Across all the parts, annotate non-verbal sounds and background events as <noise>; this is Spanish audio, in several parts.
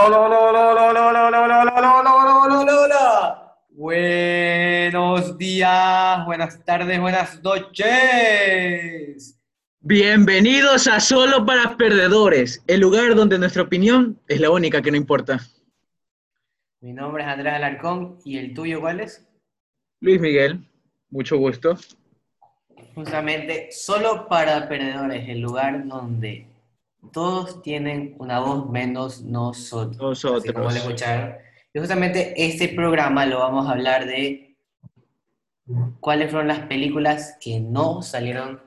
Hola, hola, hola, hola, hola, hola, hola, hola, hola, hola. Buenos días, buenas tardes, buenas noches. Bienvenidos a Solo para Perdedores, el lugar donde nuestra opinión es la única que no importa. Mi nombre es Andrés Alarcón y el tuyo, ¿cuál es? Luis Miguel, mucho gusto. Justamente solo para perdedores, el lugar donde todos tienen una voz menos nosotros, así como Nosotros. lo escucharon. Y justamente este programa lo vamos a hablar de cuáles fueron las películas que no salieron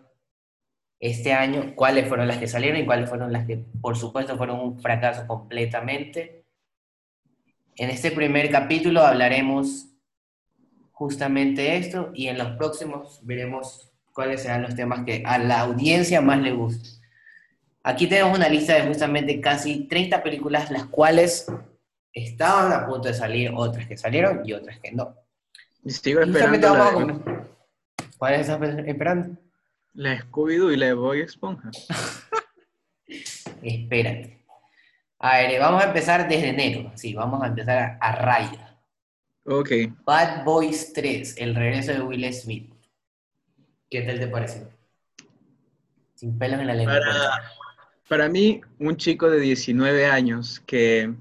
este año, cuáles fueron las que salieron y cuáles fueron las que, por supuesto, fueron un fracaso completamente. En este primer capítulo hablaremos justamente esto y en los próximos veremos cuáles serán los temas que a la audiencia más le gusten. Aquí tenemos una lista de justamente casi 30 películas, las cuales estaban a punto de salir, otras que salieron y otras que no. Sigo esperando la, vamos a de- comer. ¿Cuál estás esperando? la Scooby-Doo y la de Boy Esponja. <laughs> Espérate. A ver, vamos a empezar desde enero. Sí, vamos a empezar a, a raya. Ok, Bad Boys 3, el regreso de Will Smith. ¿Qué tal te pareció? Sin pelos en la lengua. Para-. Para mí, un chico de 19 años que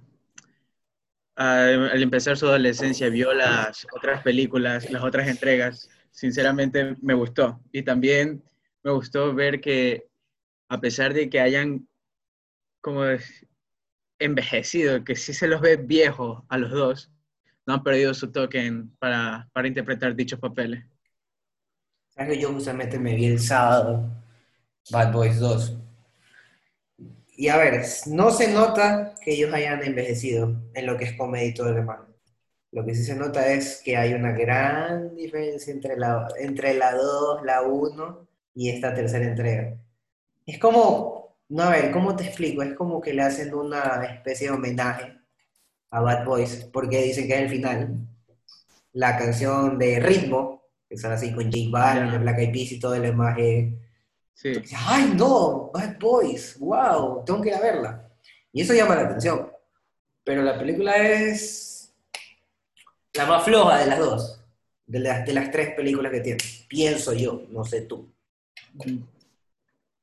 ah, al empezar su adolescencia vio las otras películas, las otras entregas, sinceramente me gustó. Y también me gustó ver que a pesar de que hayan como envejecido, que sí se los ve viejos a los dos, no han perdido su toque en- para, para interpretar dichos papeles. ¿Sabes que yo justamente me vi el sábado Bad Boys 2? Y a ver, no se nota que ellos hayan envejecido en lo que es comedia y todo lo demás. Lo que sí se nota es que hay una gran diferencia entre la, entre la 2, la 1 y esta tercera entrega. Es como, no, a ver, ¿cómo te explico? Es como que le hacen una especie de homenaje a Bad Boys, porque dicen que es el final. La canción de ritmo, que sale así con J Balvin, de Black Eyed Peas y todo el demás. Sí, ¡Ay, no! Bad Boys, wow, tengo que ir a verla. Y eso llama la atención. Pero la película es la más floja de las dos, de las, de las tres películas que tiene. Pienso yo, no sé tú.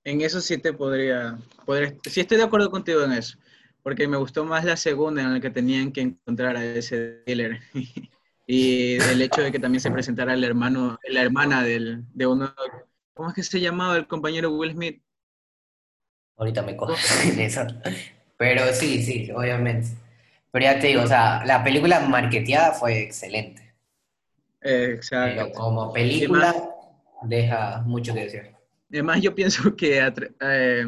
en eso sí te podría, podría, sí estoy de acuerdo contigo en eso, porque me gustó más la segunda en la que tenían que encontrar a ese dealer. <laughs> Y el hecho de que también se presentara el hermano, la hermana del, de uno, ¿cómo es que se llamaba el compañero Will Smith? Ahorita me cojo <laughs> en eso. Pero sí, sí, obviamente. Pero ya te digo, o sea, la película marketeada fue excelente. Eh, Pero exacto. como película, deja mucho que decir. Además, yo pienso que atra- eh,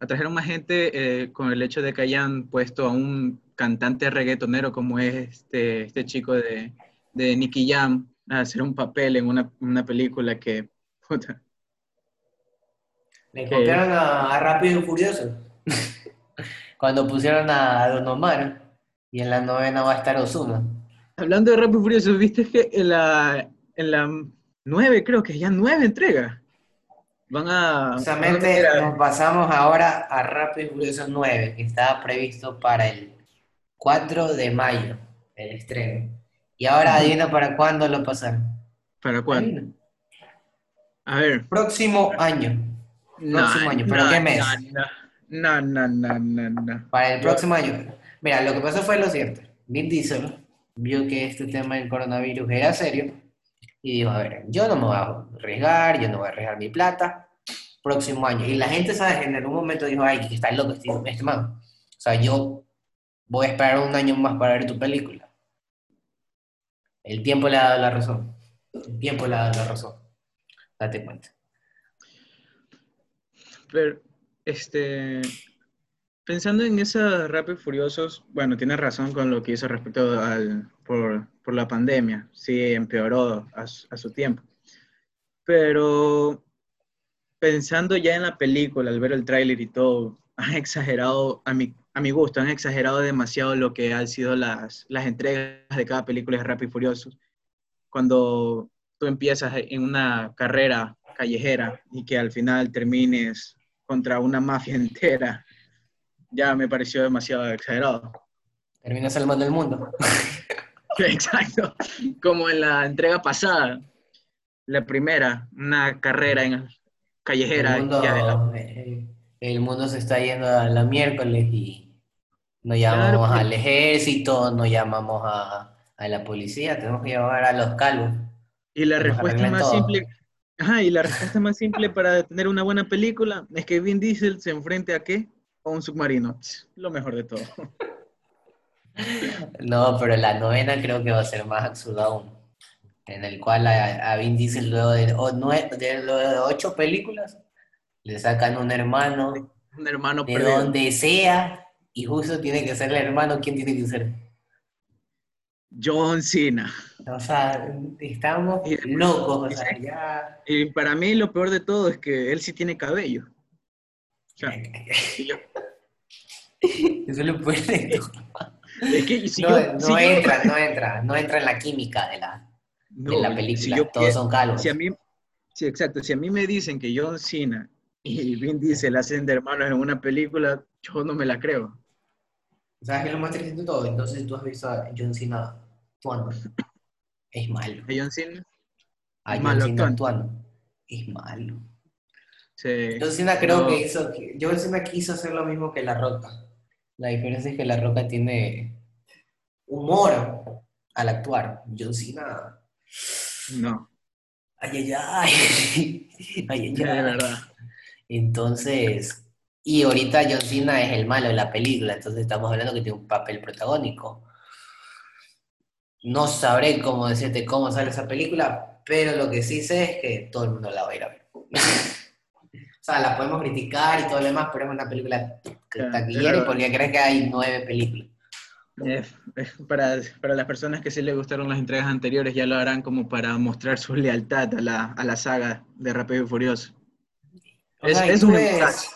atrajeron más gente eh, con el hecho de que hayan puesto a un cantante reggaetonero como es este, este chico de, de Nicky Jam a hacer un papel en una, una película que, puta, Le copiaron a, a Rápido y Furioso. <laughs> Cuando pusieron a Don Omar y en la novena va a estar Ozuna. Hablando de Rápido y Furioso, ¿viste que en la, en la nueve, creo que ya nueve entregas, van a... Justamente a- nos pasamos ahora a Rápido y Furioso 9, que estaba previsto para el 4 de mayo, el estreno. Y ahora adivina para cuándo lo pasaron. ¿Para cuándo? Adivina. A ver. Próximo año. Próximo año, ¿pero no, qué mes? No, no, no, no, no. Para el próximo año. Mira, lo que pasó fue lo siguiente. Vin Diesel vio que este tema del coronavirus era serio y dijo, a ver, yo no me voy a arriesgar, yo no voy a arriesgar mi plata, próximo año. Y la gente, ¿sabes? En algún momento dijo, ay, que está loco este, este man. O sea, yo voy a esperar un año más para ver tu película. El tiempo le ha dado la razón. El tiempo le ha dado la razón. Date cuenta. Pero, este, pensando en esos Rápidos Furiosos, bueno, tienes razón con lo que hizo respecto al, por, por la pandemia, sí, empeoró a, a su tiempo. Pero pensando ya en la película, al ver el tráiler y todo, han exagerado, a mi, a mi gusto, han exagerado demasiado lo que han sido las, las entregas de cada película de Rápido y Furiosos. Cuando tú empiezas en una carrera callejera y que al final termines contra una mafia <laughs> entera, ya me pareció demasiado exagerado. Termina salvando el mundo. <laughs> Exacto. Como en la entrega pasada, la primera, una carrera en callejera. El mundo, la- eh, el mundo se está yendo a la miércoles y no Claro, llamamos pues. al ejército, no llamamos a, a la policía, tenemos que llamar a los calvos. Y la respuesta más todo. simple, ajá, y la respuesta más simple para tener una buena película es que Vin Diesel se enfrente a qué? A un submarino. Lo mejor de todo. <laughs> No, pero la novena creo que va a ser más absurda aún, en el cual a, a Vin Diesel luego de, luego de ocho películas le sacan un hermano Un hermano de perdido. donde sea y justo tiene que ser el hermano, ¿quién tiene que ser? John Cena. O sea, estamos Y después- locos, o sea, ya... Y para mí lo peor de todo es que él sí tiene cabello. O sea, <laughs> y yo- Eso es lo peor de todo. es que si No, yo, no si yo- entra, no entra, no entra en la química de la, no, de la si película, yo todos son calvos. si a mí, sí, exacto, si a mí me dicen que John Cena y Vin Diesel hacen de hermanos en una película, yo no me la creo. ¿Sabes qué es lo más triste de todo? Entonces tú has visto a John Cena actuando. Es malo. A John Cena A John Malo Cena actuando. actuando. Es malo. se... John Cena creo No. que hizo, John Cena quiso hacer lo mismo que La Roca. La diferencia es que La Roca tiene humor al actuar. John Cena... No, Ay, ay, ay. <laughs> Ay, ay, de ay. verdad. Entonces, y ahorita John Cena es el malo de la película, entonces estamos hablando que tiene un papel protagónico. No sabré cómo decirte cómo sale esa película, pero lo que sí sé es que todo el mundo la va a ir a ver. <laughs> o sea, la podemos criticar y todo lo demás, pero es una película taquillera y porque crees que hay nueve películas. Eh, para, para las personas que sí les gustaron las entregas anteriores, ya lo harán como para mostrar su lealtad a la, a la saga de Rápido y Furioso. O Es- sea, es caso.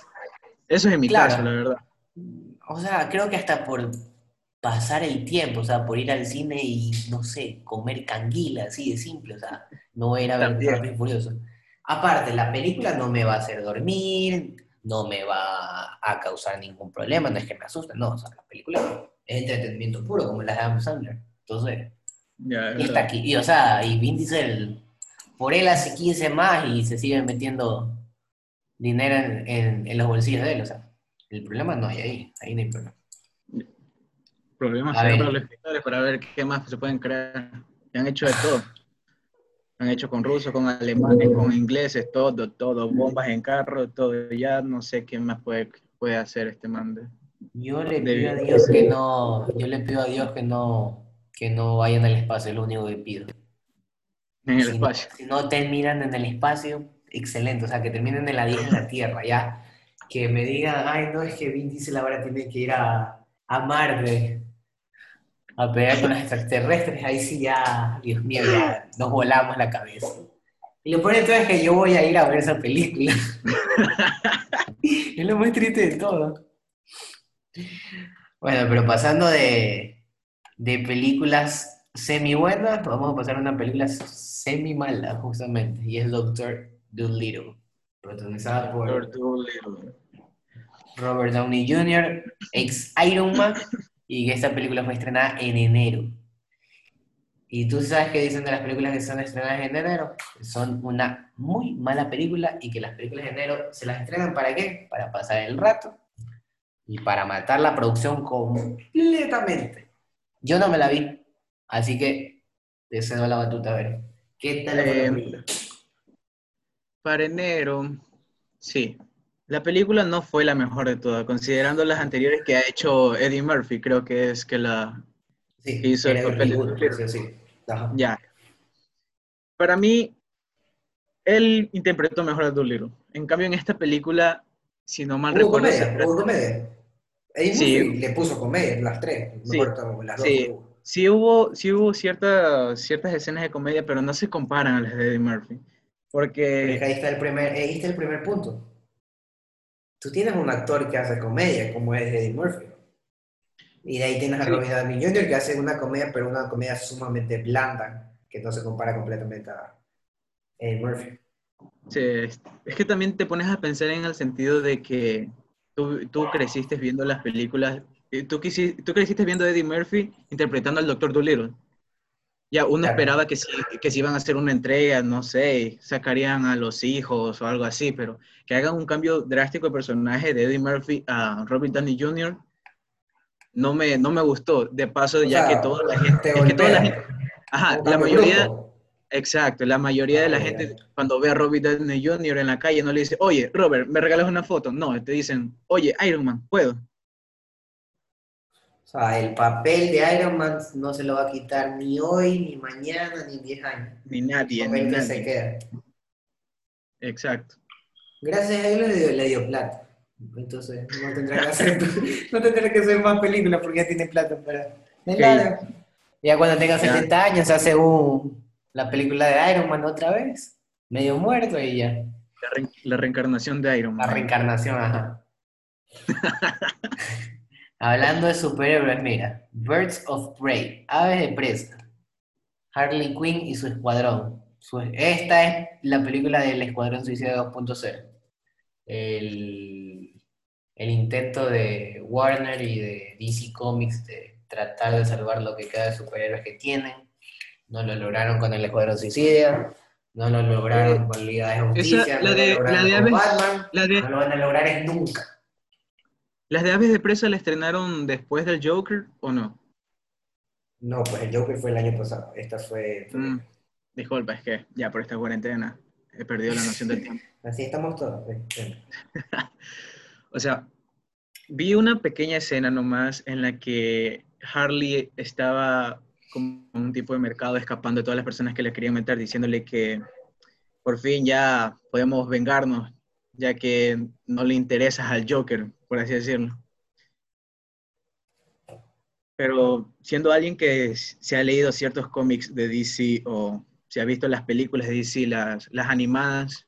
Eso es en mi Claro. caso, la verdad. O sea, creo que hasta por pasar el tiempo, o sea, por ir al cine y, no sé, comer canguila, así de simple, o sea, no voy a ir a ver Furioso. Aparte, la película no me va a hacer dormir, no me va a causar ningún problema, no es que me asuste, no, o sea, la película es entretenimiento puro, como las de Adam Sandler. Entonces, es está aquí, y o sea, y Vin Diesel, por él hace 15 más y se sigue metiendo dinero en, en- en los bolsillos de él, o sea, el problema no hay ahí, ahí no hay problema. Problemas para los escritores para ver qué más se pueden crear. Y han hecho de todo. Han hecho con rusos, con alemanes, con ingleses, todo, todo. Bombas en carro, todo. Ya no sé qué más puede, puede hacer este mande. Yo le pido a Dios que no, yo le pido a Dios que no, que no vayan al espacio, es lo único que pido. En el Si no- espacio. Si no terminan en el espacio, excelente, o sea, que terminen en la 10 en la Tierra, ya. Que me digan, ay, no, es que Vin Diesel ahora tiene que ir a, a Marte a pelear con los extraterrestres, ahí sí ya, Dios mío, ya nos volamos la cabeza. Y lo peor de todo es que yo voy a ir a ver esa película. es lo más triste de todo. Bueno, pero pasando de, de películas semi buenas, vamos a pasar a una película semi mala, justamente, y es Doctor Dolittle, protagonizada por Dolittle. Robert Downey Jr., ex Iron Man, y que esta película fue estrenada en enero. ¿Y tú sabes qué dicen de las películas que son estrenadas en enero? Son una muy mala película y que las películas de enero se las estrenan para qué? Para pasar el rato y para matar la producción completamente. Yo no me la vi, así que te cedo la batuta a ver. ¿Qué tal la Eh, película? Para enero, sí. La película no fue la mejor de todas, considerando las anteriores que ha hecho Eddie Murphy, creo que es que la... Sí, hizo el papel de Hollywood, Dolittle. sí. Ya. Para mí, él interpretó mejor a Dolittle. En cambio, en esta película, si no mal recuerdo, comedia, hubo comedia. Eddie Sí. Murphy le puso comedia, las tres. Sí, importa, las dos sí. hubo. sí hubo, sí hubo ciertas, ciertas escenas de comedia, pero no se comparan a las de Eddie Murphy. Es Porque, que ahí está el primer, ahí está el primer punto. Tú tienes un actor que hace comedia, como es Eddie Murphy. Y de ahí tienes a Sí. Robert Downey Jr. que hace una comedia, pero una comedia sumamente blanda, que no se compara completamente a Eddie Murphy. sí, es que también te pones a pensar en el sentido de que tú, tú creciste viendo las películas eh, tú, tú creciste viendo a Eddie Murphy interpretando al Dr. Dolittle. Ya, uno Claro. esperaba que si, que si iban a hacer una entrega, no sé, sacarían a los hijos o algo así, pero que hagan un cambio drástico de personaje de Eddie Murphy a Robert Downey Jr. no me, no me gustó. De paso, O ya sea, que toda la gente, te es que toda la gente, ajá, la mayoría, exacto, la mayoría de la gente cuando ve a Robert Downey Jr. en la calle no le dice, oye, Robert, ¿me regalas una foto? No, te dicen, oye, Iron Man, ¿puedo? O sea, el papel de Iron Man no se lo va a quitar ni hoy, ni mañana, ni en 10 años. Ni nadie, El ni que se nadie. queda. Exacto. Gracias a él le dio, le dio plata. Entonces no tendrá que hacer, <laughs> no tendrá que hacer más películas porque ya tiene plata para. Ya cuando tenga Ya. 70 años se hace un, la película de Iron Man otra vez, medio muerto y ya. La, re- la reencarnación de Iron La Man. reencarnación, ajá. <laughs> Hablando de superhéroes, mira, Birds of Prey, aves de presa, Harley Quinn y su escuadrón. Su- esta es la película del Escuadrón Suicida 2.0. El, el intento de Warner y de DC Comics de tratar de salvar lo que queda de superhéroes que tienen. No lo lograron con el Escuadrón Suicida, no lo lograron con Liga de Justicia, esa- no la lo de- lograron la de con Batman, La de- no lo van a lograr es nunca. ¿Las de Aves de Presa la estrenaron después del Joker o no? No, pues el Joker fue el año pasado. Esta fue. Mm, disculpa, es que ya por esta cuarentena he perdido la noción del tiempo. <laughs> Así estamos todos. Bueno. <laughs> O sea, vi una pequeña escena nomás en la que Harley estaba como un tipo de mercado escapando de todas las personas que le querían meter, diciéndole que por fin ya podemos vengarnos, ya que no le interesas al Joker, por así decirlo. Pero siendo alguien que se ha leído ciertos cómics de DC o se ha visto las películas de DC, las, las animadas,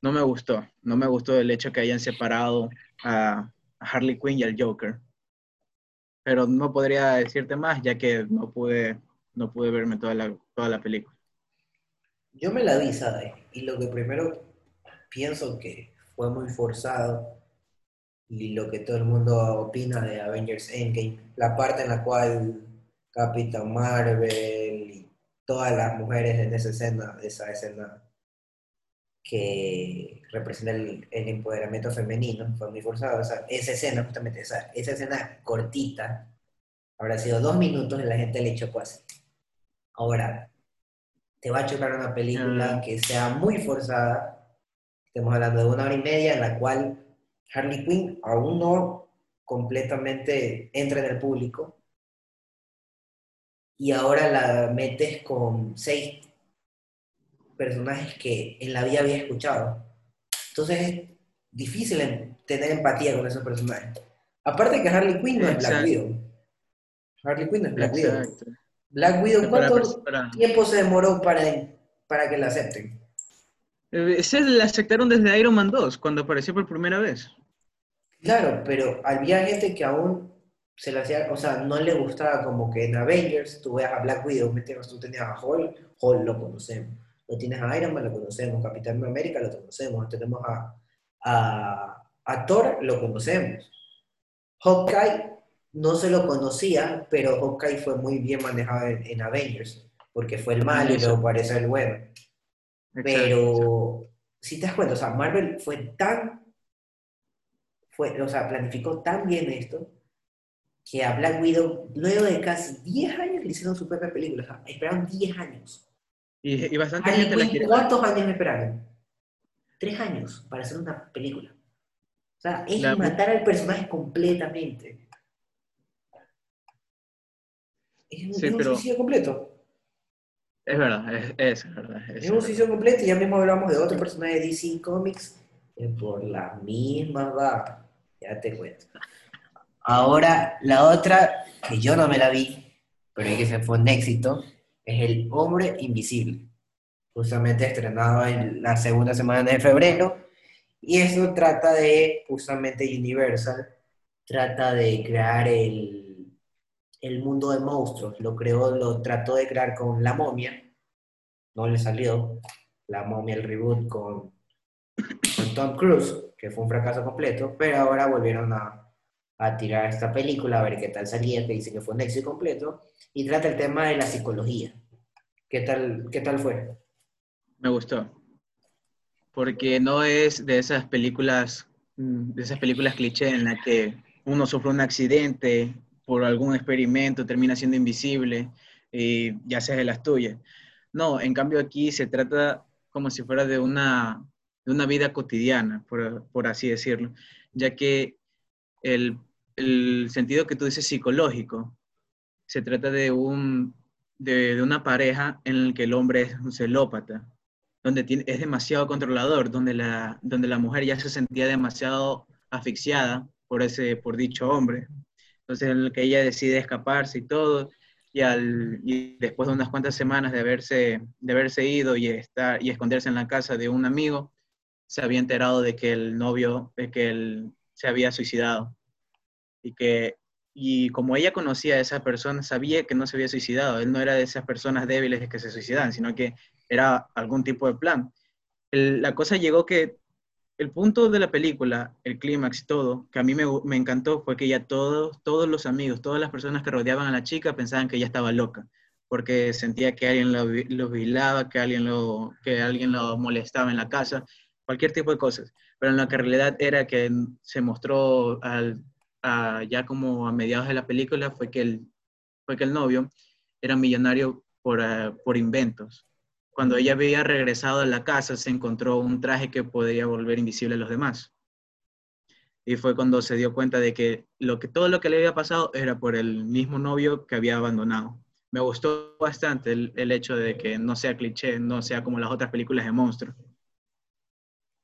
no me gustó. No me gustó el hecho que hayan separado a, Harley Quinn y al Joker. Pero no podría decirte más, ya que no pude, no pude verme toda la, toda la película. Yo me la vi, ¿sabes? Y lo que primero pienso que fue muy forzado y lo que todo el mundo opina de Avengers Endgame, la parte en la cual Capitán Marvel y todas las mujeres en esa escena, esa escena que representa el, el empoderamiento femenino, fue muy forzado. O sea, esa escena, justamente, esa, esa escena cortita, habrá sido dos minutos y la gente le chocó así. Ahora, te va a chocar una película Ah. que sea muy forzada. Estamos hablando de una hora y media en la cual Harley Quinn aún no completamente entra en el público. Y ahora la metes con seis personajes que en la vida había escuchado. Entonces es difícil en- tener empatía con esos personajes. Aparte que Harley Quinn no es Black. Widow. Harley Quinn no es Black Widow. Black Widow, ¿cuánto tiempo se demoró para, para que la acepten? Eh, Ese la aceptaron desde Iron Man 2, cuando apareció por primera vez. Claro, pero había gente que aún se le hacía, o sea, no le gustaba como que en Avengers tú veas a Black Widow, ¿me entiendes? tú tenías a Hulk, Hulk lo conocemos, lo tienes a Iron Man, lo conocemos, Capitán América lo conocemos, tenemos a, a, a Thor, lo conocemos. Hawkeye no se lo conocía, pero Hawkeye fue muy bien manejado en, en Avengers, porque fue el malo y luego parece el bueno. Pero si te das cuenta, o sea, Marvel fue tan, fue, o sea, planificó tan bien esto que a Black Widow, luego de casi 10 años, le hicieron su propia película. O sea, esperaron 10 años. Y, y bastante Harley gente la quiere. ¿cuántos años esperaron? Tres años para hacer una película. O sea, es La- matar al personaje completamente. Es un, Sí, es un pero- suicidio completo. Es verdad, es, es verdad. es Es un suicidio completo y ya mismo hablamos de otro personaje de DC Comics que por la misma va. Ya te cuento. Ahora, la otra, que yo no me la vi, pero que se fue un éxito, es El Hombre Invisible. Justamente estrenado en la segunda semana de febrero. Y eso trata de, justamente Universal, trata de crear el, el mundo de monstruos. Lo creó, lo trató de crear con La Momia. No le salió. La Momia, el reboot con, con Tom Cruise, que fue un fracaso completo, pero ahora volvieron a, a tirar esta película, a ver qué tal salía, que dice que fue un éxito completo, y trata el tema de la psicología. ¿Qué tal, qué tal fue? Me gustó. Porque no es de esas películas, mm, de esas películas cliché en las que uno sufre un accidente por algún experimento, termina siendo invisible y ya sea de las tuyas. No, en cambio aquí se trata como si fuera de una, de una vida cotidiana, por, por así decirlo, ya que el, el, sentido que tú dices psicológico, se trata de, un, de, de una pareja en el que el hombre es un celópata, donde tiene, es demasiado controlador, donde la, donde la mujer ya se sentía demasiado asfixiada por, ese, por dicho hombre. Entonces, en el que ella decide escaparse y todo, y, al, y después de unas cuantas semanas de haberse, de haberse ido y, estar, y esconderse en la casa de un amigo, se había enterado de que el novio, de que él se había suicidado. Y que y como ella conocía a esa persona, sabía que no se había suicidado. Él no era de esas personas débiles que se suicidan, sino que era algún tipo de plan. La cosa llegó que el punto de la película, el clímax y todo, que a mí me, encantó fue que ya todos, todos los amigos, todas las personas que rodeaban a la chica pensaban que ella estaba loca, porque sentía que alguien lo, lo vigilaba, que alguien lo, que alguien lo molestaba en la casa, cualquier tipo de cosas. Pero en en realidad era que se mostró ya como a mediados de la película fue que el, fue que el novio era millonario por, uh, por inventos cuando ella había regresado a la casa, se encontró un traje que podía volver invisible a los demás. Y fue cuando se dio cuenta de que, lo que todo lo que le había pasado era por el mismo novio que había abandonado. Me gustó bastante el, el hecho de que no sea cliché, no sea como las otras películas de monstruos.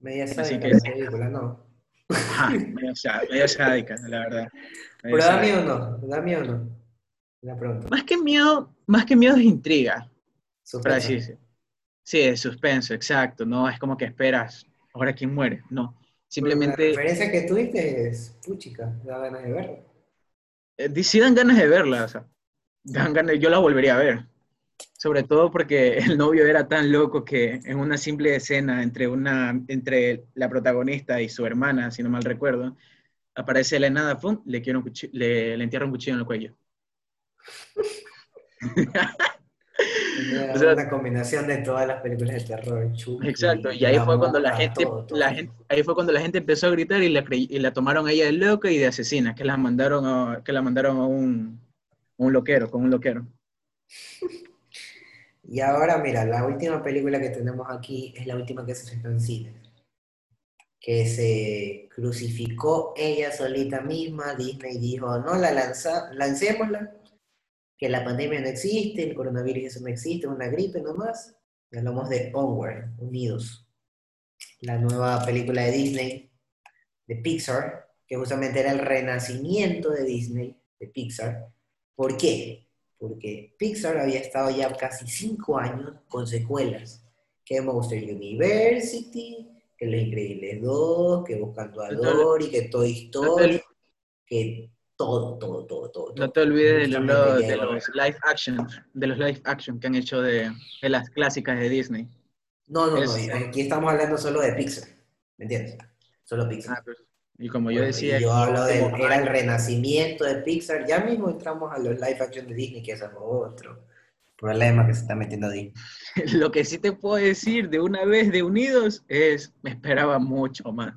Media sádica que, la película, ¿no? Ajá, medio, medio sádica, la verdad. Medio Pero da miedo o no, da miedo o no. La pregunta. Más que miedo, más que miedo es intriga. Así decirlo. Sí, es suspenso, exacto. No es como que esperas, ahora quién muere. No. Simplemente. La referencia que tuviste es puchica, da ganas de verla. Eh, sí dan ganas de verla, o sea, dan ganas, yo la volvería a ver. Sobre todo porque <laughs> el novio era tan loco que en una simple escena entre, una, entre la protagonista y su hermana, si no mal recuerdo, aparece la nada, ¡pum! Le, quiero un le, le entierra un cuchillo en el cuello. <laughs> o sea, una combinación de todas las películas de terror. Chucky, exacto, y ahí fue cuando la gente, todo, todo. la gente, ahí fue cuando la gente empezó a gritar y la, y la tomaron a ella de loca y de asesina, que la mandaron a, que la mandaron a un, un loquero, con un loquero. Y ahora, mira, la última película que tenemos aquí es la última que se estrenó en cine. Que se crucificó ella solita misma. Disney dijo, no, la lanza, lancémosla que la pandemia no existe, el coronavirus eso no existe, una gripe nomás. Hablamos de Onward, Unidos, la nueva película de Disney, de Pixar, que justamente era el renacimiento de Disney, de Pixar. ¿Por qué? Porque Pixar había estado ya casi cinco años con secuelas. Que Monster University, que Los Increíbles 2, que Buscando a Dory, que Toy Story, que todo, todo, todo, todo. No te olvides de, lo, de, los live action, de los live action que han hecho de, de las clásicas de Disney. No, no, es, no, aquí estamos hablando solo de Pixar, ¿me entiendes? Solo Pixar. Ah, pues, y como yo decía... Yo hablo de, era el renacimiento de Pixar, ya mismo entramos a los live action de Disney, que es otro problema que se está metiendo Disney. <laughs> Lo que sí te puedo decir de una vez de Unidos es, me esperaba mucho más.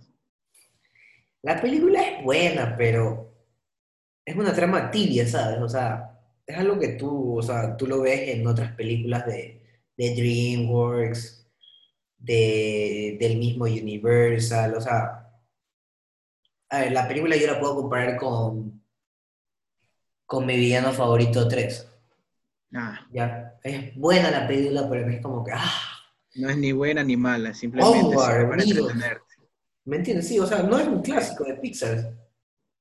La película es buena, pero es una trama tibia, ¿sabes? O sea, es algo que tú, o sea, tú lo ves en otras películas de, de DreamWorks, de, del mismo Universal, o sea, a ver, la película yo la puedo comparar con, con mi villano favorito 3. Ah. Ya, es buena la película, pero es como que, ah. No es ni buena ni mala, simplemente para entretenerte. ¿Me entiendes? Sí, o sea, no es un clásico de Pixar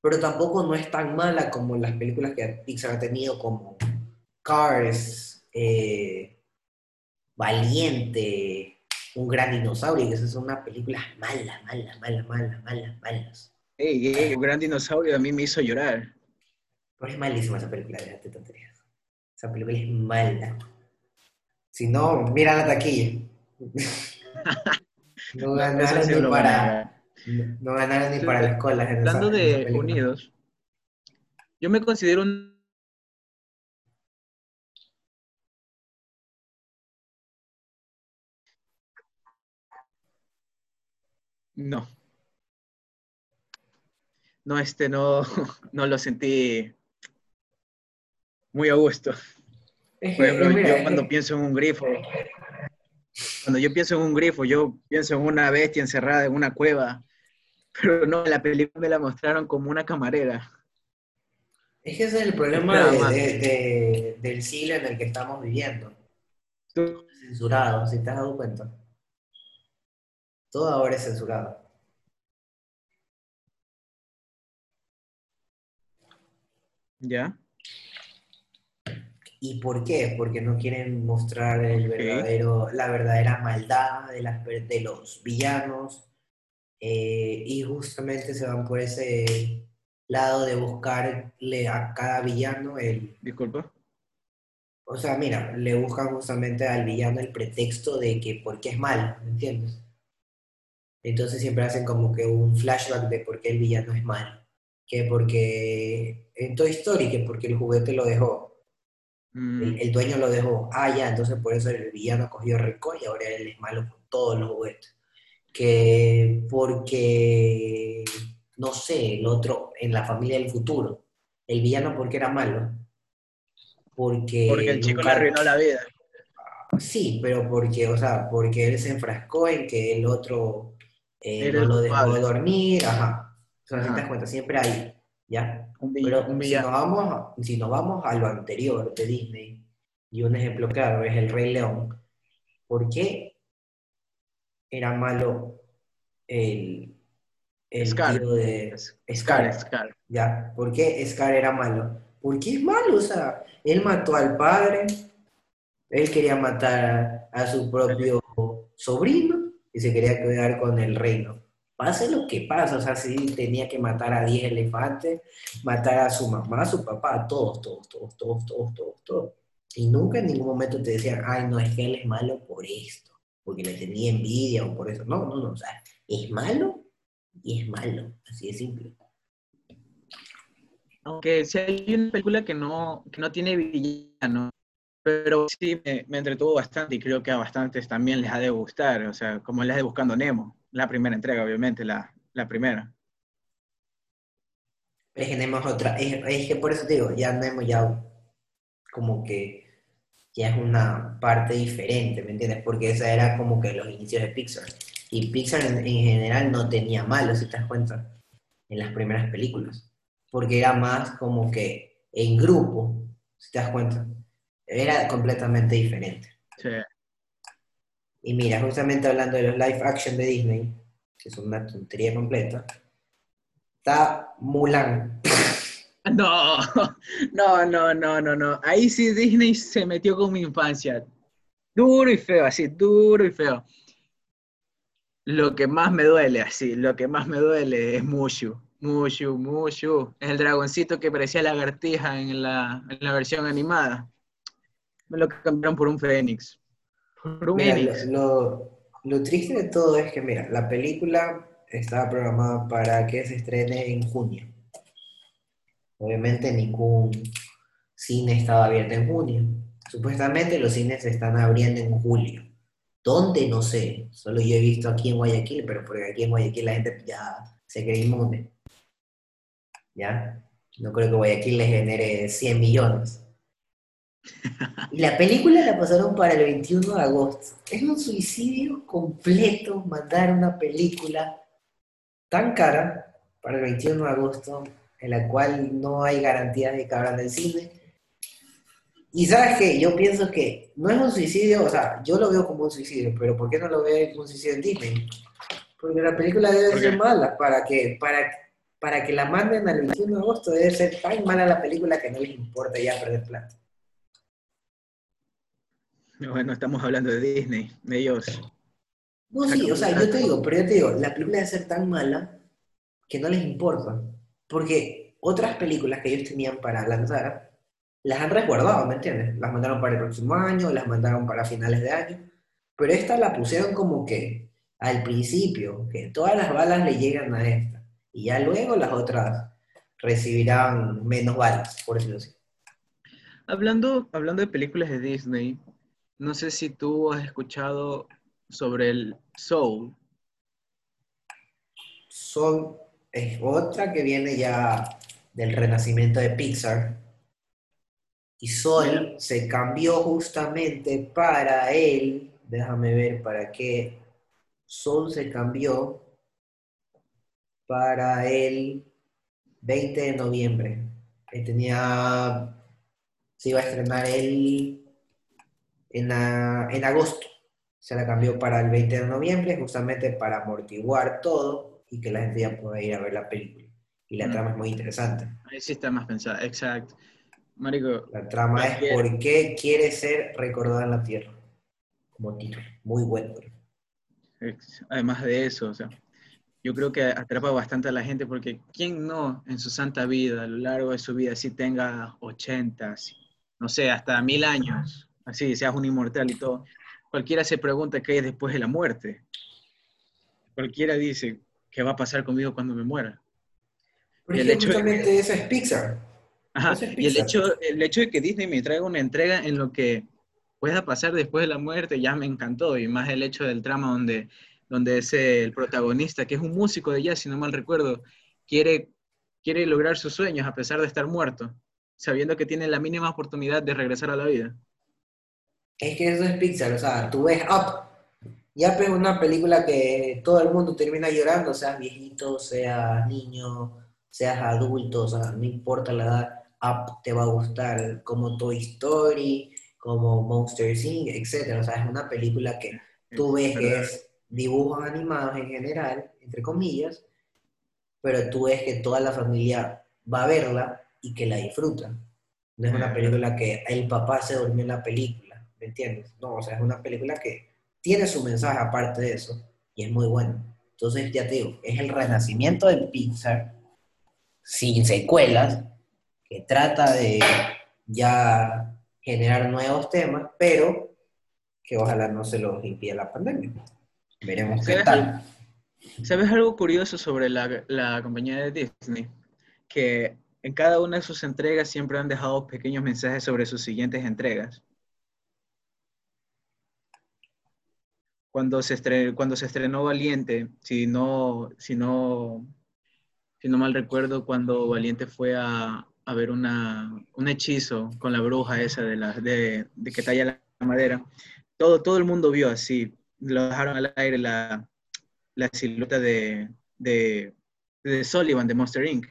pero tampoco no es tan mala como las películas que Pixar ha tenido como Cars, eh, Valiente, Un gran dinosaurio, que esas son unas películas malas, malas, malas, malas, malas, malas. Ey, ey, Un gran dinosaurio a mí me hizo llorar. Pero es malísima esa película, de tonterías. Esa película es mala. Si no, mira la taquilla. <laughs> no ganaron ni para... No ganaron ni para las colas. Hablando de Unidos, Yo me considero un... No. No, este no, <laughs> no lo sentí muy a gusto. Por ejemplo, yo cuando pienso en un grifo, cuando yo pienso en un grifo, yo pienso en una bestia encerrada en una cueva, pero no, la película me la mostraron como una camarera. Es que ese es el problema del siglo en el que estamos viviendo. Todo es censurado, si te has dado cuenta. Todo ahora es censurado. ¿Ya? ¿Y por qué? Porque no quieren mostrar el verdadero, la verdadera maldad de, las, de los villanos. Eh, y justamente se van por ese lado de buscarle a cada villano el... Disculpa. O sea, mira, le buscan justamente al villano el pretexto de que porque es malo, ¿me entiendes? Entonces siempre hacen como que un flashback de por qué el villano es malo. Que porque en Toy Story, que porque el juguete lo dejó Mm. El, dueño lo dejó. Ah, ya, entonces por eso el villano cogió récord y ahora él es malo con todos los juguetes. Que porque, no sé, el otro, en la familia del futuro, el villano porque era malo. Porque, porque el chico le arruinó la vida. Sí, pero porque, o sea, porque él se enfrascó en que el otro eh, no lo dejó dormir, ajá. O sea, te das cuenta, siempre hay ¿ya? Pero Si, nos vamos, si nos vamos a lo anterior de Disney, y un ejemplo claro es El Rey León, ¿por qué era malo el, el Scar. de Scar, Scar? ¿Ya? ¿Por qué Scar era malo? Porque es malo, o sea, él mató al padre, él quería matar a su propio sobrino y se quería quedar con el reino pase lo que pasa, o sea, si tenía que matar a 10 elefantes, matar a su mamá, a su papá, a todos, todos, todos, todos, todos, todos, todos. Y nunca en ningún momento te decían, ay, no, es que él es malo por esto, porque le tenía envidia o por eso. No, no, no, o sea, es malo y es malo, así de simple. Aunque si hay una película que no, que no tiene villano, pero sí me, me, entretuvo bastante y creo que a bastantes también les ha de gustar, o sea, como les de Buscando Nemo. La primera entrega, obviamente, la, la primera. Es que tenemos otra, es, que por eso te digo, ya no hemos ya como que ya es una parte diferente, ¿me entiendes? Porque esa era como que los inicios de Pixar. Y Pixar en, general no tenía malos, si te das cuenta, en las primeras películas. Porque era más como que en grupo, si te das cuenta. Era completamente diferente. Sí. Y mira, justamente hablando de los live action de Disney, que es una tontería completa, está Mulan. <laughs> No, no, no, no, no, no. Ahí sí Disney se metió con mi infancia. Duro y feo, así, duro y feo. Lo que más me duele, así, lo que más me duele es Mushu. Mushu, Mushu. Es el dragoncito que parecía lagartija en la, en la versión animada. Me lo cambiaron por un fénix lo, lo, triste de todo es que, mira, la película estaba programada para que se estrene en junio. Obviamente ningún cine estaba abierto en junio. Supuestamente los cines se están abriendo en julio. ¿Dónde? No sé. Solo yo he visto aquí en Guayaquil, pero porque aquí en Guayaquil la gente ya se cree inmune. ¿Ya? No creo que Guayaquil le genere 100 millones. Y la película la pasaron para el 21 de agosto. Es un suicidio completo mandar una película tan cara para el 21 de agosto, en la cual no hay garantía de que abran el cine. Y sabes que yo pienso que no es un suicidio, o sea, yo lo veo como un suicidio, pero ¿por qué no lo veo como un suicidio en Disney? Porque la película debe ser mala para que, para, para que la manden al 21 de agosto debe ser tan mala la película que no les importa ya perder plata. Bueno, estamos hablando de Disney, de ellos. No, sí, o sea, yo te digo, pero yo te digo, la película debe ser tan mala que no les importa. Porque otras películas que ellos tenían para lanzar, las han resguardado, ¿me entiendes? Las mandaron para el próximo año, las mandaron para finales de año. Pero esta la pusieron como que al principio, que todas las balas le llegan a esta. Y ya luego las otras recibirán menos balas, por decirlo así. Hablando, hablando de películas de Disney, no sé si tú has escuchado sobre el Soul. Soul es otra que viene ya del renacimiento de Pixar. Y Soul se cambió justamente para él, déjame ver para qué. Soul se cambió para el 20 de noviembre. tenía, se iba a estrenar él en, en agosto. Se la cambió para el 20 de noviembre, justamente para amortiguar todo y que la gente ya pueda ir a ver la película. Y la mm. trama es muy interesante. Ahí sí está más pensada, exacto. Marico, la trama es por qué quiere ser recordada en la Tierra. Como título. Muy bueno. Además de eso, o sea, yo creo que atrapa bastante a la gente porque ¿quién no en su santa vida, a lo largo de su vida, si tenga 80, no sé, hasta mil años, así, seas un inmortal y todo, cualquiera se pregunta qué hay después de la muerte. Cualquiera dice, ¿qué va a pasar conmigo cuando me muera? Porque el hecho de eso es Pixar. Ajá, y el hecho, el hecho de que Disney me traiga una entrega en lo que pueda pasar después de la muerte ya me encantó, y más el hecho del trama donde donde es el protagonista, que es un músico de jazz, si no mal recuerdo, quiere, quiere lograr sus sueños a pesar de estar muerto, sabiendo que tiene la mínima oportunidad de regresar a la vida. Es que eso es Pixar, o sea, tú ves Up, ya es una película que todo el mundo termina llorando, seas viejito, seas niño, seas adulto, o sea, no importa la edad, Up te va a gustar, como Toy Story, como Monster Inc., etc. O sea, es una película que tú ves que es dibujos animados en general, entre comillas, pero tú ves que toda la familia va a verla y que la disfruta. No es una película que el papá se durmió en la película, ¿me entiendes? No, o sea, es una película que tiene su mensaje aparte de eso y es muy bueno. Entonces, ya te digo, es el renacimiento del Pixar sin secuelas, que trata de ya generar nuevos temas, pero que ojalá no se los impida la pandemia. Veremos qué tal. ¿Sabes algo curioso sobre la, compañía de Disney? Que en cada una de sus entregas siempre han dejado pequeños mensajes sobre sus siguientes entregas. Cuando se, estrenó, cuando se estrenó Valiente, si no, si no, si no mal recuerdo, cuando Valiente fue a, ver una, un hechizo con la bruja esa de, la, de, de que talla la madera, todo, todo el mundo vio así, lo dejaron al aire la, la silueta de, de, de, Sullivan de Monster Inc.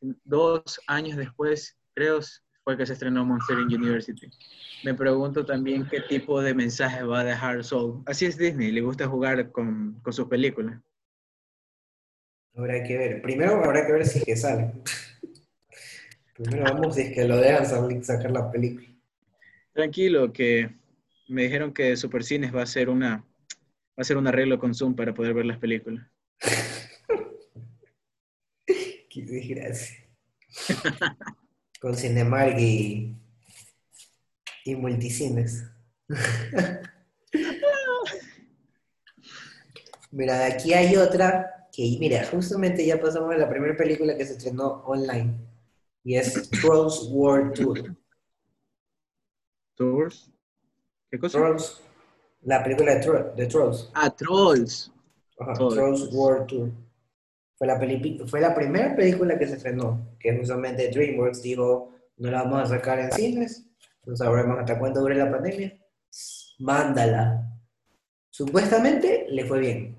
Dos años después, creo, fue que se estrenó Monster. University. Me pregunto también qué tipo de mensaje va a dejar Soul. Así es Disney, le gusta jugar con, con sus películas. Habrá que ver. Primero habrá que ver si es que sale. Primero vamos si es que lo dejan sacar la película. Tranquilo, que me dijeron que Supercines va a hacer una va a hacer un arreglo con Zoom para poder ver las películas. <laughs> Qué desgracia. <laughs> con Cinemark y, y multicines. <laughs> mira, de aquí hay otra que, mira, justamente ya pasamos a la primera película que se estrenó online y es Trolls World Tour. ¿Tours? ¿Qué cosa? Trolls, la película de, Trolls. Ah, Trolls. Trolls. World Tour. Fue la, fue la primera película que se estrenó, que justamente DreamWorks dijo, no la vamos a sacar en cines, no sabremos hasta cuándo dure la pandemia. Mándala. Supuestamente le fue bien.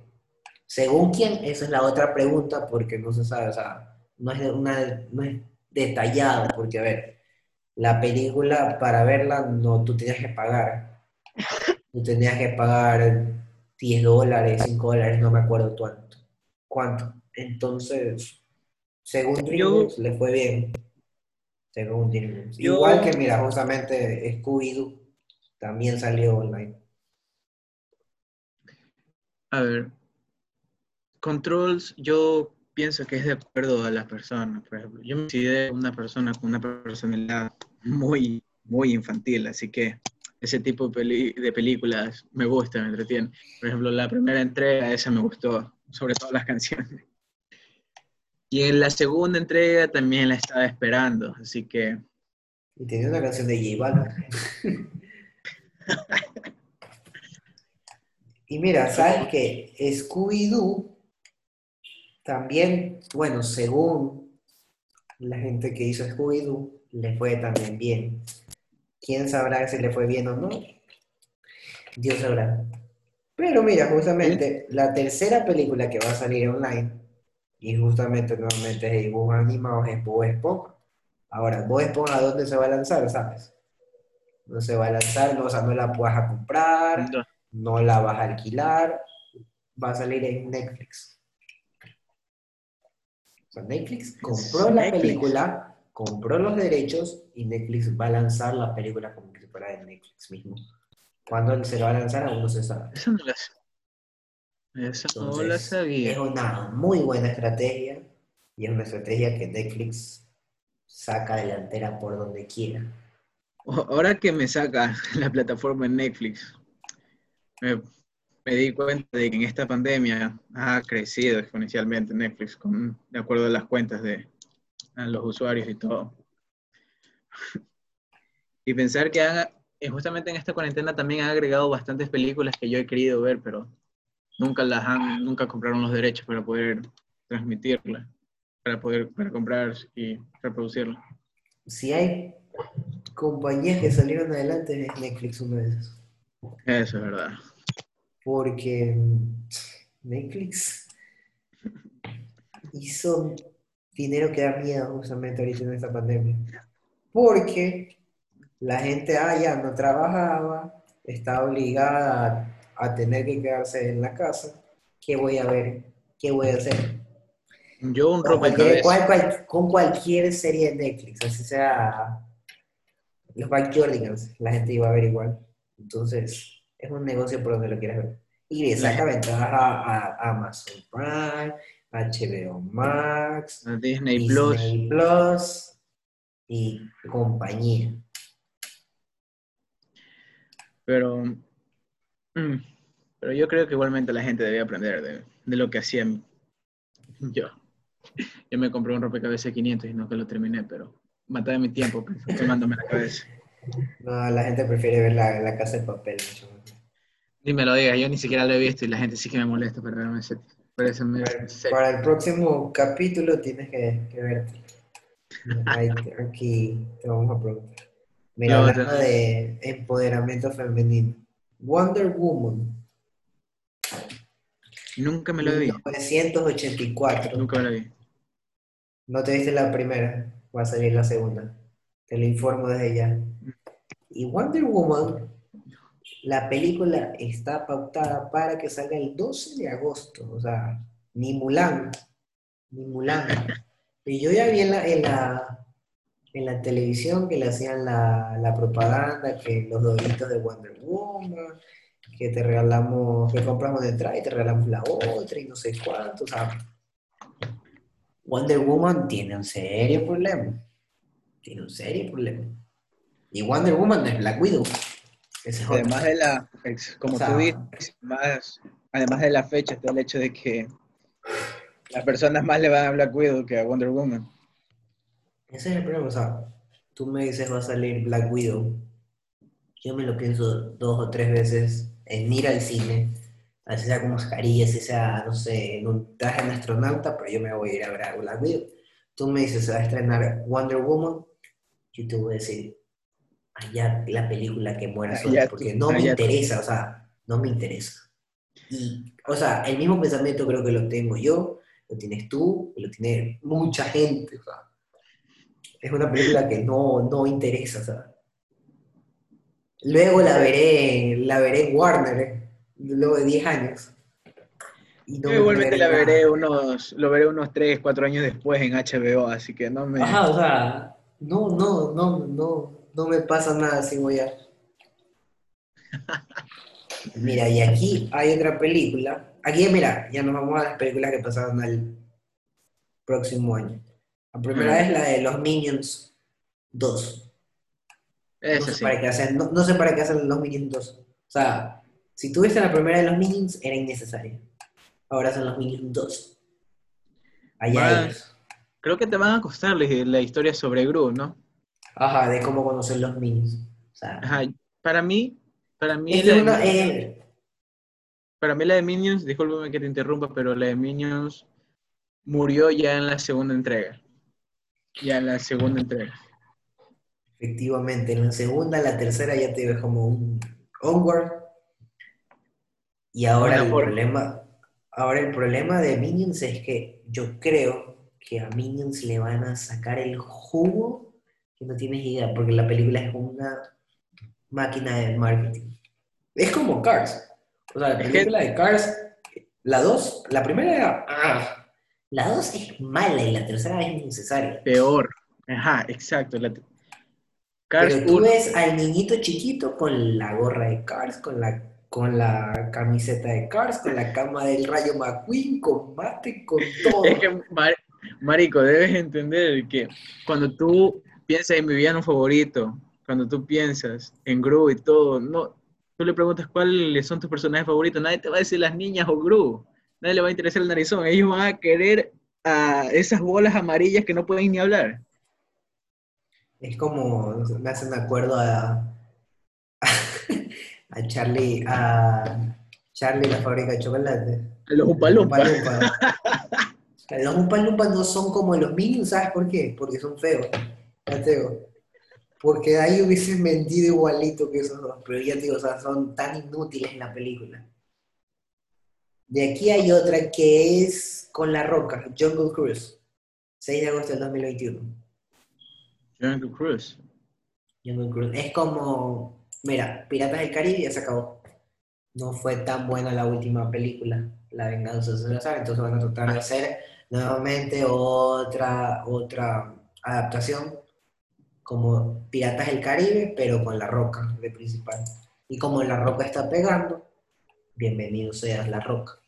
Según quién, esa es la otra pregunta, porque no se sabe, o sea, no es, una, no es detallado, porque a ver, la película para verla no tú tenías que pagar tú tenías que pagar 10 dólares, 5 dólares, no me acuerdo cuánto. cuánto. Entonces, según DreamWorks, le fue bien. Según DreamWorks. Igual que, mira, justamente Scooby-Doo también salió online. A ver, controls, yo pienso que es de acuerdo a las personas. Por ejemplo, yo me considero una persona con una personalidad muy, muy infantil, así que ese tipo de, películas me gusta, me entretiene. Por ejemplo, la primera entrega, esa me gustó, sobre todo las canciones. Y en la segunda entrega también la estaba esperando, así que... Y tenía una canción de J Balvin. <laughs> y mira, ¿sabes que Scooby-Doo también, bueno, según la gente que hizo Scooby-Doo, le fue también bien. ¿Quién sabrá si le fue bien o no? Dios sabrá. Pero mira, justamente la tercera película que va a salir online, y justamente nuevamente es dibujos animados, es Bob Esponja. Ahora, Bob Esponja, ¿a dónde se va a lanzar, sabes? No se va a lanzar, no, o sea, no la vas a comprar, No. no la vas a alquilar, va a salir en Netflix. O sea, Netflix compró la Netflix. película, compró los derechos y Netflix va a lanzar la película como que si fuera de Netflix mismo. ¿Cuándo se lo va a lanzar? Aún no se sabe. Eso no la, eso no la Entonces, es sabía. una muy buena estrategia y es una estrategia que Netflix saca delantera por donde quiera. Ahora que me saca <laughs> la plataforma en Netflix, me, me di cuenta de que en esta pandemia ha crecido exponencialmente Netflix, con, de acuerdo a las cuentas de a los usuarios y todo. <laughs> Y pensar que han, eh, justamente en esta cuarentena también han agregado bastantes películas que yo he querido ver, pero nunca las han, nunca compraron los derechos para poder transmitirlas, para poder para comprar y reproducirlas. Si hay compañías que salieron adelante, es Netflix una de esas. Eso es verdad. Porque Netflix hizo dinero que da miedo justamente ahorita en esta pandemia. Porque la gente, ah, ya no trabajaba, está obligada a, a tener que quedarse en la casa. ¿Qué voy a ver? ¿Qué voy a hacer? Yo un Con cualquier, rompecabezas. cual- cual- con cualquier serie de Netflix, así sea los Backyardigans, la gente iba a ver igual. Entonces, es un negocio por donde lo quieras ver. Y le saca ventaja a, a Amazon Prime, HBO Max, a Disney Plus. Disney Plus y compañía. Pero, mm, pero yo creo que igualmente la gente debía aprender de, de lo que hacían yo. <laughs> Yo me compré un rompecabezas de 500 y no que lo terminé, pero maté mi tiempo pues, <laughs> quemándome la cabeza. No, la gente prefiere ver la, la casa de papel. Ni me lo digas, yo ni siquiera lo he visto y la gente sí que me molesta verme ese. Por eso me Para el próximo capítulo tienes que, que verte. Ahí- aquí te vamos a preguntar. Mira, No, hablando de empoderamiento femenino. Wonder Woman, Nunca me lo vi. 1984. Nunca me lo vi. No te viste la primera, va a salir la segunda. Te lo informo desde ya. Y Wonder Woman, la película está pautada para que salga el 12 de agosto. O sea, ni Mulan. Ni Mulan. Y yo ya vi en la, en la, en la televisión que le hacían la, la propaganda, que los doritos de Wonder Woman, que te regalamos, que compramos entrada y te regalamos la otra y no sé cuánto. Sea, Wonder Woman tiene un serio problema. Tiene un serio problema. Y Wonder Woman no es Black Widow. Es. Además de la, como O sea, tú dices, más, además de la fecha está el hecho de que las personas más le van a Black Widow que a Wonder Woman. Ese es el problema. O sea, tú me dices va a salir Black Widow. Yo me lo pienso dos o tres veces en ir al cine. Así sea con mascarilla, así sea, no sé, en un traje de astronauta, pero yo me voy a ir a ver a Black Widow. Tú me dices, se va a estrenar Wonder Woman. Yo te voy a decir, allá la película que muera sola, Allá tú, porque no me allá tú. interesa, o sea, no me interesa. Y, o sea, el mismo pensamiento creo que lo tengo yo, lo tienes tú, lo tiene mucha gente, o sea. Es una película que no, no interesa, sea. Luego la veré, la veré en Warner, eh, luego de 10 años. Y no Yo me igualmente la veré nada. unos, lo veré unos 3, 4 años después en HBO, así que no me... Ajá, o sea, no, no, no, no, no me pasa nada si voy a... <laughs> Mira, y aquí hay otra película. Aquí, mira, ya nos vamos a las películas que pasaron al próximo año. La primera Mm. es la de los Minions 2. No Eso sé, sí. para qué hacen, no, no sé para qué hacen los Minions 2. O sea, si tuviste la primera de los Minions, era innecesaria. Ahora son los Minions 2. Allá ellos. creo que te van a costar la, historia sobre Gru, ¿no? Ajá, de cómo conocer los Minions. O sea, Ajá, para mí, para mí, es la de Minions- eh, para mí la de Minions, discúlpame que te interrumpa, pero la de Minions murió ya en la segunda entrega. Ya en la segunda entrega. efectivamente, en la segunda, la tercera ya te ves como un Onward. Y ahora el problema, ahora el problema de Minions es que yo creo que a Minions le van a sacar el jugo que no tienes idea, porque la película es una máquina de marketing. Es como Cars. O sea, la película de Cars, la 2, la primera era... ah, la 2 es mala y la tercera es innecesaria. Peor. Ajá, exacto. La... Cars Pero tú 1. ves al niñito chiquito con la gorra de Cars, con la, con la camiseta de Cars, con la cama del Rayo McQueen, con mate, con <laughs> todo. Es que, Mar- Marico, debes entender que cuando tú piensas en mi villano favorito, cuando tú piensas en Gru y todo, no, tú le preguntas cuáles son tus personajes favoritos, nadie te va a decir las niñas o Gru, nadie le va a interesar el narizón, ellos van a querer a esas bolas amarillas que no pueden ni hablar. Es como, me hacen acuerdo a, <laughs> a Charlie, a Charlie la fábrica de chocolate. Los Loompa. Oompa Loompa. <laughs> Los Oompa Loompa no son como los Minions, ¿sabes por qué? Porque son feos. Porque de ahí hubiesen vendido igualito que esos dos. Pero ya te digo, o sea, son tan inútiles en la película. De aquí hay otra que es con La Roca, Jungle Cruise. 6 de agosto del 2021. Jungle Cruise. Jungle Cruise. Es como, mira, Piratas del Caribe ya se acabó. No fue tan buena la última película, La Venganza de Salazar, entonces van a tratar de hacer nuevamente otra, otra adaptación como Piratas del Caribe, pero con La Roca de principal. Y como La Roca está pegando, bienvenido seas La Roca.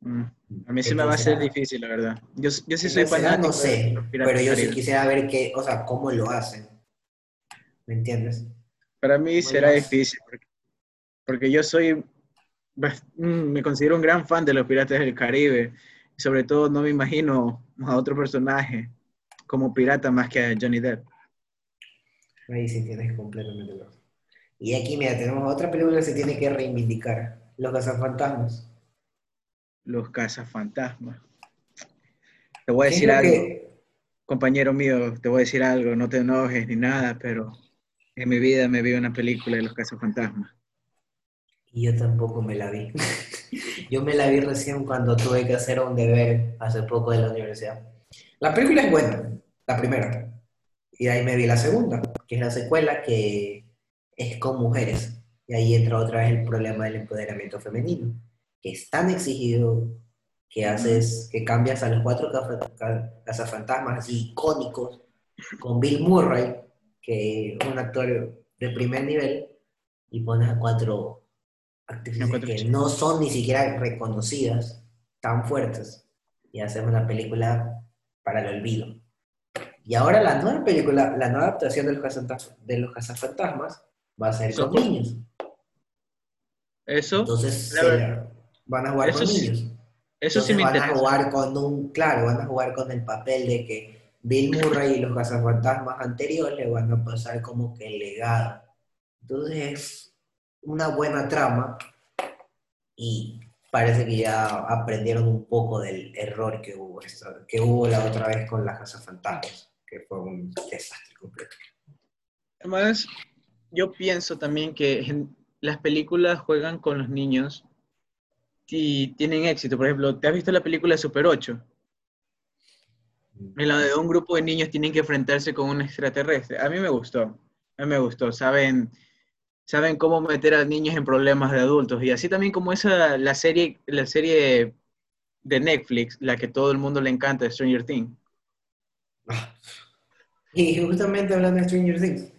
Mm, A mí se me va a Entonces, difícil, la verdad. Yo, yo sí ¿Qué soy fanático No sé, pero yo sí quisiera ver qué, o sea, cómo lo hacen. ¿Me entiendes? Para mí será difícil, porque, porque yo soy, mm, me considero un gran fan de los Piratas del Caribe. Sobre todo no me imagino a otro personaje como pirata más que a Johnny Depp. Ahí sí tienes completamente razón. Y aquí, mira, tenemos otra película que se tiene que reivindicar. Los cazafantasmas. Los cazafantasmas. Te voy a ¿Qué es decir algo, que- compañero mío, te voy a decir algo, no te enojes ni nada, pero en mi vida me vi una película de los cazafantasmas. Y yo tampoco me la vi. <laughs> yo me la vi recién cuando tuve que hacer un deber hace poco de la universidad. La película es buena, la primera. Y de ahí me vi la segunda, que es la secuela, que es con mujeres. Y ahí entra otra vez el problema del empoderamiento femenino, que es tan exigido que haces, que cambias a los cuatro caza- ca- cazafantasmas icónicos, con Bill Murray, que es un actor de primer nivel, y pones a cuatro actrices cuatro que chicas. no son ni siquiera reconocidas, tan fuertes, y haces una película para el olvido. Y ahora la nueva película, la nueva adaptación de los, cazafanta- de los cazafantasmas va a ser con niños. Eso, Entonces la verdad, van a jugar eso con sí- niños. eso sí Entonces me van a interesa. jugar con un, claro, van a jugar con el papel de que Bill Murray y los cazafantasmas anteriores le van a pasar como que el legado. Entonces es una buena trama y parece que ya aprendieron un poco del error que hubo, esta- que hubo la otra vez con las cazafantasmas, que fue un desastre completo. Además, yo pienso también que en- las películas juegan con los niños y tienen éxito. Por ejemplo, ¿te has visto la película Super 8? En la de un grupo de niños tienen que enfrentarse con un extraterrestre. A mí me gustó, a mí me gustó. Saben, saben cómo meter a niños en problemas de adultos. Y así también como esa, la serie, la serie de Netflix, la que todo el mundo le encanta, Stranger Things. <laughs> Y justamente hablando de Stranger Things,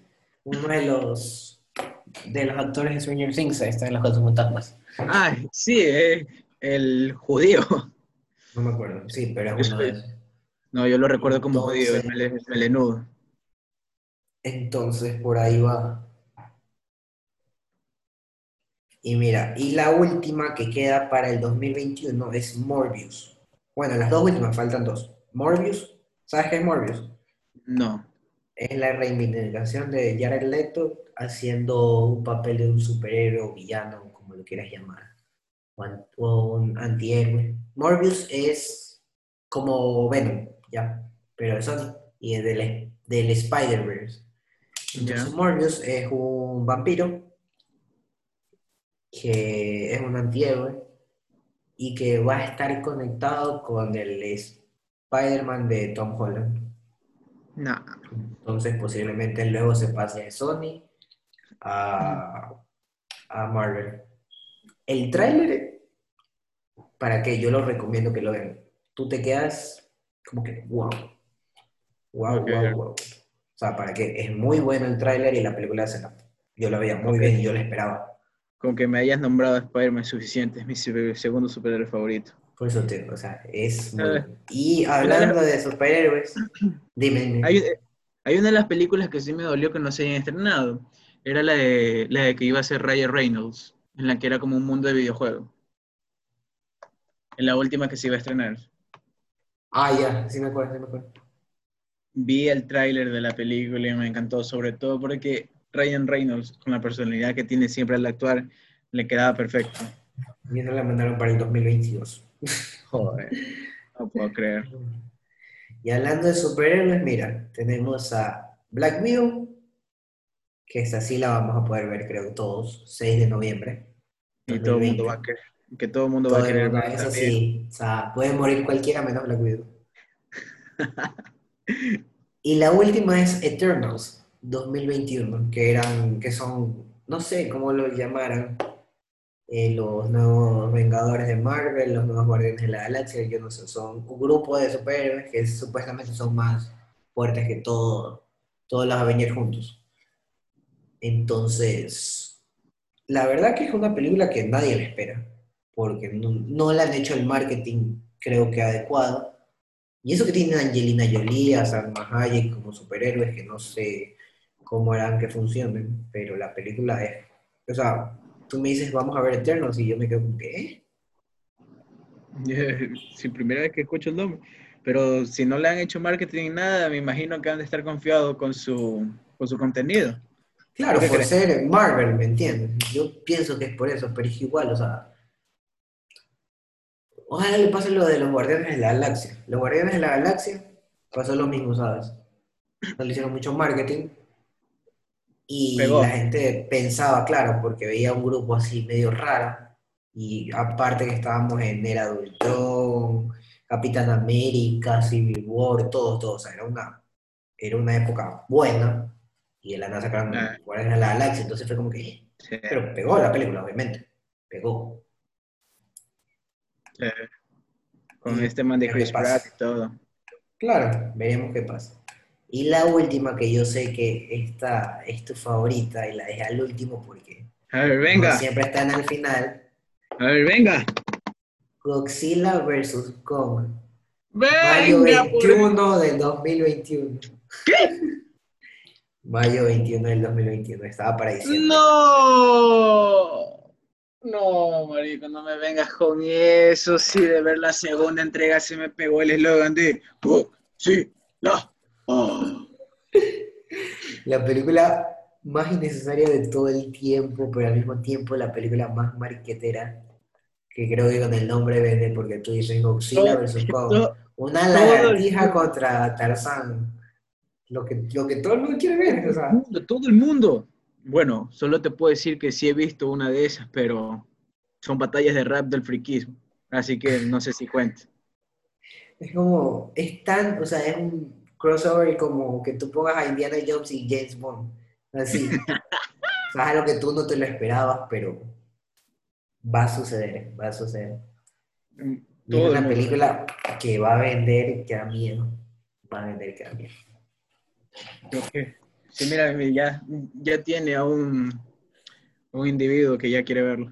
uno de los, de los actores de Stranger Things está en los cazafantasmas. Ah, sí, eh, el judío. No me acuerdo, sí, pero es uno de. No, yo lo recuerdo como judío, Entonces- el melenudo. Entonces, por ahí va. Y mira, y la última que queda para el 2021 es Morbius. Bueno, las dos últimas, faltan dos. Morbius, ¿Sabes qué es Morbius? No. Es la reivindicación de Jared Leto haciendo un papel de un superhéroe o villano, como lo quieras llamar, o, un antihéroe. Morbius es como Venom, ya, pero es Sony, y es del, del Spider-Verse. Entonces, Ya. Morbius es un vampiro que es un antihéroe y que va a estar conectado con el Spider-Man de Tom Holland. No. Entonces posiblemente luego se pase de Sony a, a Marvel. El tráiler, para que yo lo recomiendo que lo vean. Tú te quedas como que, wow. Wow, Ok. wow, wow. O sea, para que es muy bueno el tráiler y la película se la... Yo la veía muy Ok. bien y yo la esperaba. Con que me hayas nombrado a Spider-Man es suficiente, es mi se- segundo superhéroe favorito. Por eso te digo, o sea, es muy. Y hablando de superhéroes, dime, dime. Hay, hay una de las películas que sí me dolió que no se hayan estrenado. Era la de, la de que iba a ser Ryan Reynolds, en la que era como un mundo de videojuego. En la última que se iba a estrenar. Ah, ya, sí me acuerdo, sí me acuerdo. Vi el tráiler de la película y me encantó, sobre todo porque Ryan Reynolds, con la personalidad que tiene siempre al actuar, le quedaba perfecto. Y eso la mandaron para el 2022. <laughs> Joder, no puedo creer. Y hablando de superhéroes, mira, tenemos a Black Widow, que esta sí la vamos a poder ver, creo, todos, 6 de noviembre. Y todo el mundo 2020. va a querer, que todo el mundo va Todo a el querer mundo, ver eso también. sí, o sea, puede morir cualquiera menos Black Widow. <laughs> Y la última es Eternals, 2021, que eran, que son, no sé cómo lo llamaran, eh, los nuevos Vengadores de Marvel, los nuevos Guardianes de la Galaxia, yo no sé, son un grupo de superhéroes que supuestamente son más fuertes que todo, todos los Avengers juntos. Entonces, la verdad que es una película que nadie la espera, porque no, no le han hecho el marketing, creo que adecuado. Y eso que tiene Angelina Jolie, a Salma Hayek como superhéroes, que no sé cómo harán que funcionen, pero la película es, o sea, tú me dices, vamos a ver Eternals, y yo me quedo como que, ¿eh? <laughs> Sí, primera vez que escucho el nombre. Pero si no le han hecho marketing nada, me imagino que han de estar confiados con su, con su contenido. Claro, ¿Qué por crees? ser Marvel, ¿me entiendes? Yo pienso que es por eso, pero es igual, o sea. Ojalá le pase lo de los Guardianes de la Galaxia. Los Guardianes de la Galaxia pasó lo mismo, ¿sabes? No le hicieron mucho marketing. Y Pegó. la gente pensaba, claro, porque veía un grupo así medio raro. Y aparte que estábamos en Era de Ultron, Capitán América, Civil War, todo, todo. O sea, era una, era una época buena. Y de la nada sacaron Ah. Guardianes de la Galaxia. Entonces fue como que. eh, Sí, Pero pegó la película, obviamente. Pegó. sí. Con Y este man de qué Chris. Pratt y todo. Claro, veremos qué pasa. Y la última que yo sé que esta es tu favorita y la dejé al último porque A ver, venga. siempre están al final. A ver, venga. Godzilla vs. Kong. Venga, por- 21 del 2021. Mayo 21 del 2021. Estaba para diciembre. No. No, marico, no me vengas con eso. Sí, de ver la segunda entrega se me pegó el eslogan de sí, la. oh". La película más innecesaria de todo el tiempo, pero al mismo tiempo la película más marquetera, que creo que con el nombre vende, porque tú dices Godzilla Todo- vs. Kong. Una lagartija contra Tarzán. Lo que, lo que todo el mundo quiere ver. O sea, mundo, todo el mundo. Bueno, solo te puedo decir que sí he visto una de esas, pero son batallas de rap del friquismo. Así que no sé si cuenta. es como, es tan, o sea, es un crossover como que tú pongas a Indiana Jones y James Bond. Así. <laughs> o sea, es algo que tú no te lo esperabas, pero va a suceder, va a suceder. Mm, Todo es el una película que va a vender que da miedo. Va a vender que da miedo. Creo que- Sí, mira, ya, ya tiene a un, un individuo que ya quiere verlo.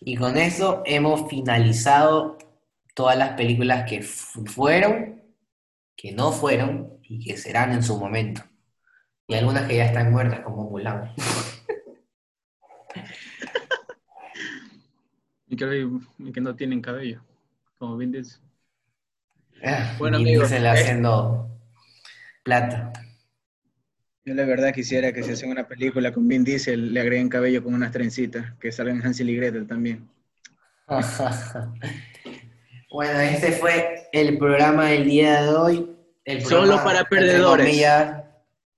Y con eso hemos finalizado todas las películas que fu- fueron, que no fueron y que serán en su momento. Y algunas que ya están muertas, como Mulan. <laughs> Y que, y que no tienen cabello, como Vin Diesel. Ah, Bueno, amigos, Diesel eh. haciendo plata. Yo la verdad quisiera que si hacen una película con Vin Diesel, le agreguen cabello con unas trencitas, que salgan Hansel y Gretel también. <laughs> Bueno, este fue el programa del día de hoy. El Solo para perdedores. comillas,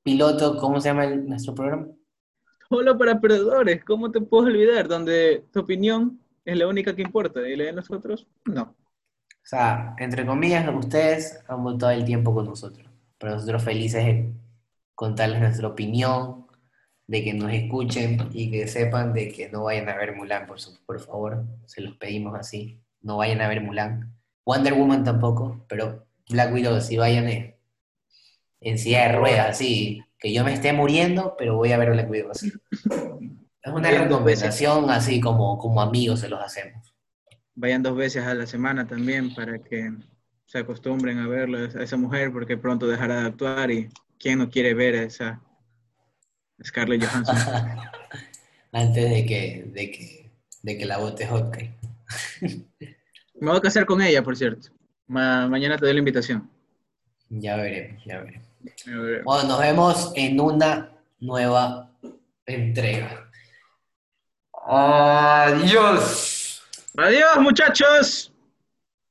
piloto, ¿cómo se llama el- nuestro programa? Solo para perdedores, ¿cómo te puedes olvidar? Donde tu opinión es la única que importa y la de nosotros, no. O sea, entre comillas, ustedes han votado el tiempo con nosotros. Pero nosotros felices de contarles nuestra opinión, de que nos escuchen y que sepan de que no vayan a ver Mulan, por, su- por favor. Se los pedimos así. No vayan a ver Mulan. Wonder Woman tampoco, pero Black Widow sí vayan en, en silla de ruedas, así. Que yo me esté muriendo, pero voy a ver Black Widow así. Es una recomendación así como, como amigos se los hacemos. Vayan dos veces a la semana también para que se acostumbren a verlo, a esa mujer, porque pronto dejará de actuar y ¿quién no quiere ver a esa Scarlett Johansson? <laughs> Antes de que, de que, de que la vote Hawkeye. <laughs> Me voy a casar con ella, por cierto. Ma- mañana te doy la invitación. Ya veremos, ya veremos. A ver. Bueno, nos vemos en una nueva entrega. Adiós. Adiós, muchachos.